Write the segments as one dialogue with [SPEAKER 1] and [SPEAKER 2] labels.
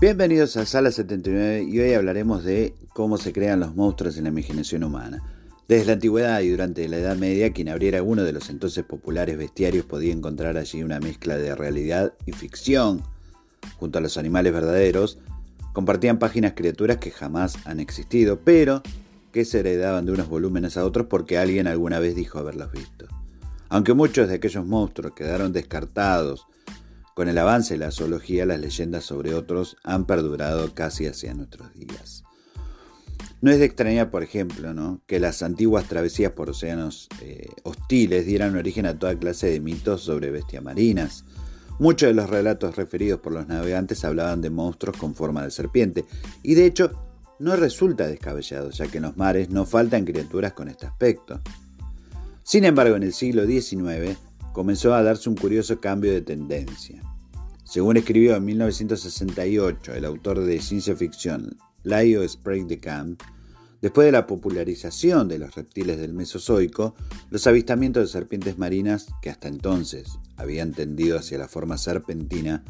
[SPEAKER 1] Bienvenidos a Sala 79 y hoy hablaremos de cómo se crean los monstruos en la imaginación humana. Desde la antigüedad y durante la Edad Media, quien abriera uno de los entonces populares bestiarios podía encontrar allí una mezcla de realidad y ficción. Junto a los animales verdaderos, compartían páginas criaturas que jamás han existido, pero que se heredaban de unos volúmenes a otros porque alguien alguna vez dijo haberlos visto. Aunque muchos de aquellos monstruos quedaron descartados con el avance de la zoología, las leyendas sobre otros han perdurado casi hacia nuestros días. No es de extrañar, por ejemplo, que las antiguas travesías por océanos eh, hostiles dieran origen a toda clase de mitos sobre bestias marinas. Muchos de los relatos referidos por los navegantes hablaban de monstruos con forma de serpiente, y de hecho no resulta descabellado, ya que en los mares no faltan criaturas con este aspecto. Sin embargo, en el siglo XIX comenzó a darse un curioso cambio de tendencia. Según escribió en 1968 el autor de ciencia ficción Leo Sprague de Camp, después de la popularización de los reptiles del Mesozoico, los avistamientos de serpientes marinas, que hasta entonces habían tendido hacia la forma serpentina,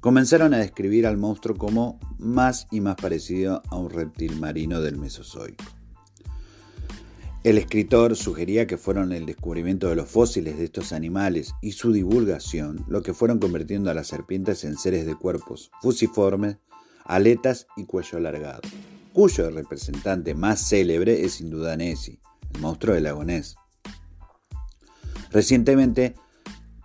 [SPEAKER 1] comenzaron a describir al monstruo como más y más parecido a un reptil marino del Mesozoico. El escritor sugería que fueron el descubrimiento de los fósiles de estos animales y su divulgación lo que fueron convirtiendo a las serpientes en seres de cuerpos fusiformes, aletas y cuello alargado, cuyo representante más célebre es sin duda Nessie, el monstruo del lago Ness. Recientemente,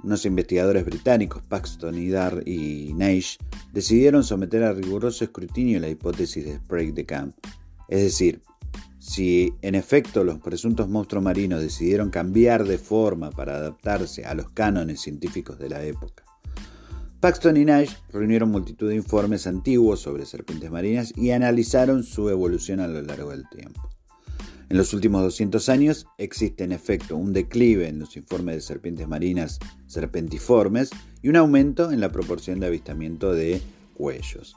[SPEAKER 1] unos investigadores británicos, Paxton y Dar y Naish, decidieron someter a riguroso escrutinio la hipótesis de Sprague de Camp, es decir, si en efecto los presuntos monstruos marinos decidieron cambiar de forma para adaptarse a los cánones científicos de la época. Paxton y Nash reunieron multitud de informes antiguos sobre serpientes marinas y analizaron su evolución a lo largo del tiempo. En los últimos 200 años existe en efecto un declive en los informes de serpientes marinas serpentiformes y un aumento en la proporción de avistamiento de cuellos.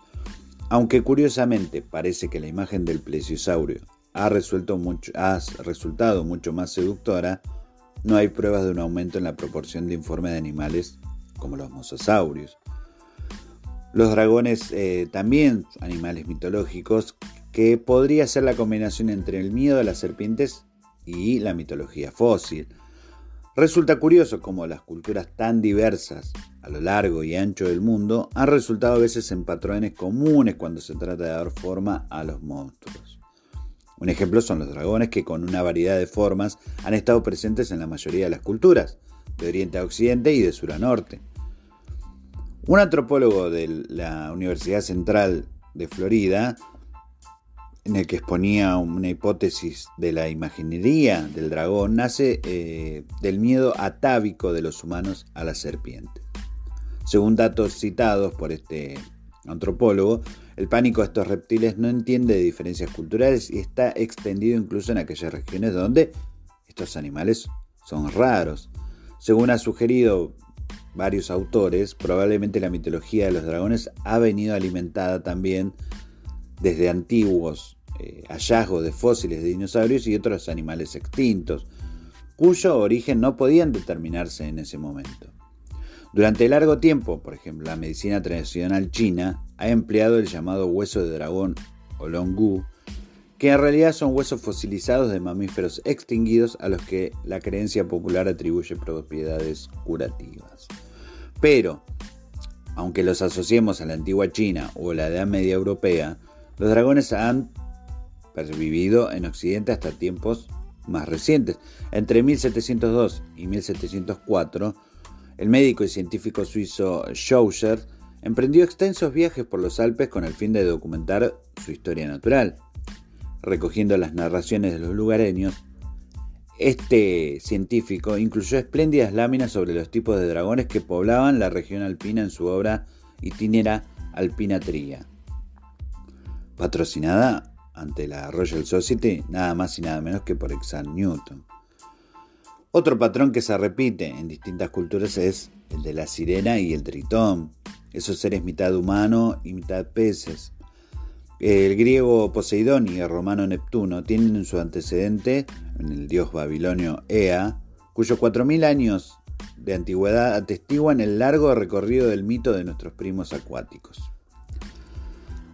[SPEAKER 1] Aunque curiosamente parece que la imagen del plesiosaurio ha, resultado mucho más seductora, no hay pruebas de un aumento en la proporción de informe de animales como los mosasaurios. Los dragones eh, también animales mitológicos que podría ser la combinación entre el miedo a las serpientes y la mitología fósil. Resulta curioso cómo las culturas tan diversas a lo largo y ancho del mundo han resultado a veces en patrones comunes cuando se trata de dar forma a los monstruos. Un ejemplo son los dragones que con una variedad de formas han estado presentes en la mayoría de las culturas, de oriente a occidente y de sur a norte. Un antropólogo de la Universidad Central de Florida, en el que exponía una hipótesis de la imaginería del dragón, nace eh, del miedo atávico de los humanos a la serpiente. Según datos citados por este antropólogo, el pánico a estos reptiles no entiende de diferencias culturales y está extendido incluso en aquellas regiones donde estos animales son raros. Según ha sugerido varios autores, probablemente la mitología de los dragones ha venido alimentada también desde antiguos eh, hallazgos de fósiles de dinosaurios y otros animales extintos, cuyo origen no podían determinarse en ese momento. Durante largo tiempo, por ejemplo, la medicina tradicional china ha empleado el llamado hueso de dragón o longu, que en realidad son huesos fosilizados de mamíferos extinguidos a los que la creencia popular atribuye propiedades curativas. Pero, aunque los asociemos a la antigua China o la Edad Media Europea, los dragones han pervivido en Occidente hasta tiempos más recientes. Entre 1702 y 1704, el médico y científico suizo Schauser emprendió extensos viajes por los Alpes con el fin de documentar su historia natural. Recogiendo las narraciones de los lugareños, este científico incluyó espléndidas láminas sobre los tipos de dragones que poblaban la región alpina en su obra Itinera Alpina Tria, patrocinada ante la Royal Society nada más y nada menos que por Isaac Newton. Otro patrón que se repite en distintas culturas es el de la sirena y el tritón, esos seres mitad humano y mitad peces. El griego Poseidón y el romano Neptuno tienen su antecedente en el dios babilonio Ea, cuyos 4.000 años de antigüedad atestiguan el largo recorrido del mito de nuestros primos acuáticos.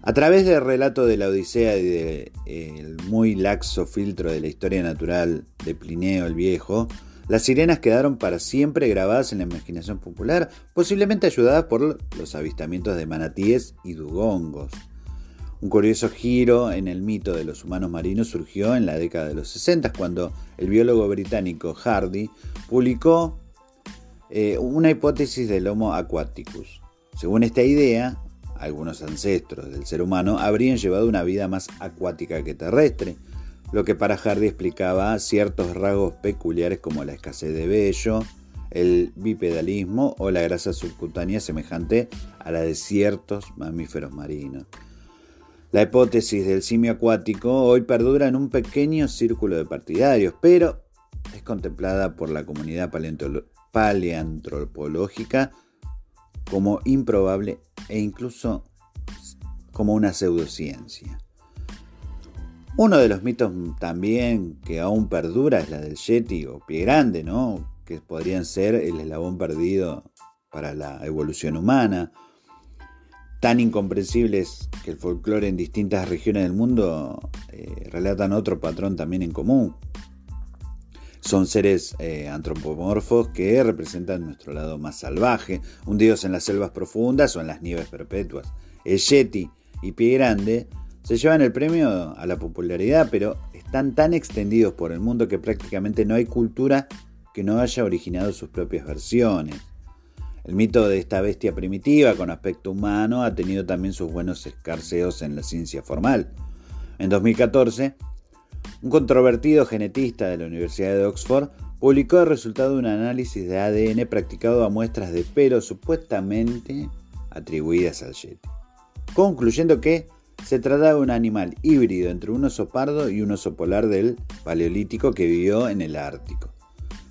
[SPEAKER 1] A través del relato de la Odisea y del muy laxo filtro de la historia natural de Plineo el Viejo, las sirenas quedaron para siempre grabadas en la imaginación popular, posiblemente ayudadas por los avistamientos de manatíes y dugongos. Un curioso giro en el mito de los humanos marinos surgió en la década de los 60, cuando el biólogo británico Hardy publicó eh, una hipótesis del Homo aquaticus. Según esta idea, algunos ancestros del ser humano habrían llevado una vida más acuática que terrestre, lo que para Hardy explicaba ciertos rasgos peculiares como la escasez de vello, el bipedalismo o la grasa subcutánea semejante a la de ciertos mamíferos marinos. La hipótesis del simio acuático hoy perdura en un pequeño círculo de partidarios, pero es contemplada por la comunidad paleantropológica como improbable e incluso como una pseudociencia. Uno de los mitos también que aún perdura es la del Yeti o pie grande, ¿no? que podrían ser el eslabón perdido para la evolución humana. Tan incomprensibles que el folclore en distintas regiones del mundo eh, relatan otro patrón también en común. Son seres eh, antropomorfos que representan nuestro lado más salvaje, hundidos en las selvas profundas o en las nieves perpetuas. El Yeti y Pie Grande se llevan el premio a la popularidad, pero están tan extendidos por el mundo que prácticamente no hay cultura que no haya originado sus propias versiones. El mito de esta bestia primitiva con aspecto humano ha tenido también sus buenos escarceos en la ciencia formal. En 2014, un controvertido genetista de la Universidad de Oxford publicó el resultado de un análisis de ADN practicado a muestras de pelo supuestamente atribuidas al Yeti, concluyendo que se trata de un animal híbrido entre un oso pardo y un oso polar del Paleolítico que vivió en el Ártico.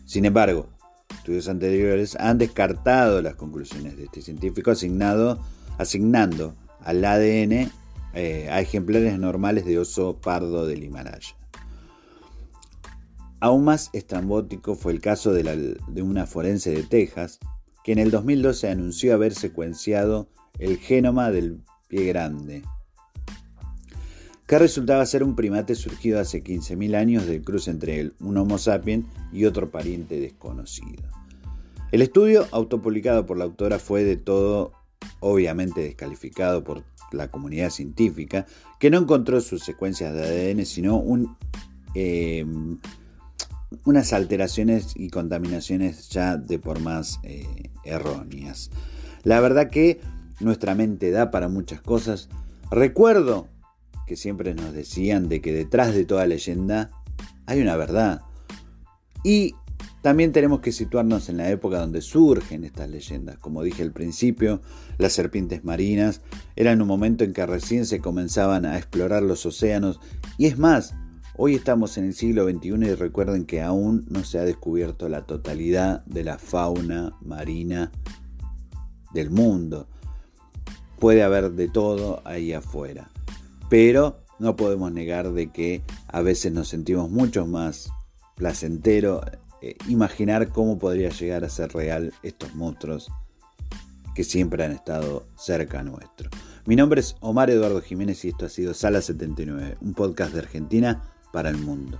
[SPEAKER 1] Sin embargo, estudios anteriores han descartado las conclusiones de este científico asignado, asignando al ADN eh, a ejemplares normales de oso pardo del Himalaya. Aún más estrambótico fue el caso de, una forense de Texas, que en el 2012 anunció haber secuenciado el genoma del pie grande, que resultaba ser un primate surgido hace 15.000 años del cruce entre un Homo sapiens y otro pariente desconocido. El estudio autopublicado por la autora fue de todo obviamente descalificado por la comunidad científica, que no encontró sus secuencias de ADN, sino em, unas alteraciones y contaminaciones ya de por más eh, erróneas. La verdad que nuestra mente da para muchas cosas. Recuerdo que siempre nos decían de que detrás de toda leyenda hay una verdad. Y también tenemos que situarnos en la época donde surgen estas leyendas. Como dije al principio, las serpientes marinas eran un momento en que recién se comenzaban a explorar los océanos. Y es más, hoy estamos en el siglo XXI y recuerden que aún no se ha descubierto la totalidad de la fauna marina del mundo. Puede haber de todo ahí afuera pero no podemos negar de que a veces nos sentimos mucho más placentero eh, imaginar cómo podría llegar a ser real estos monstruos que siempre han estado cerca nuestro. Mi nombre es Omar Eduardo Jiménez y esto ha sido Sala 79, un podcast de Argentina para el mundo.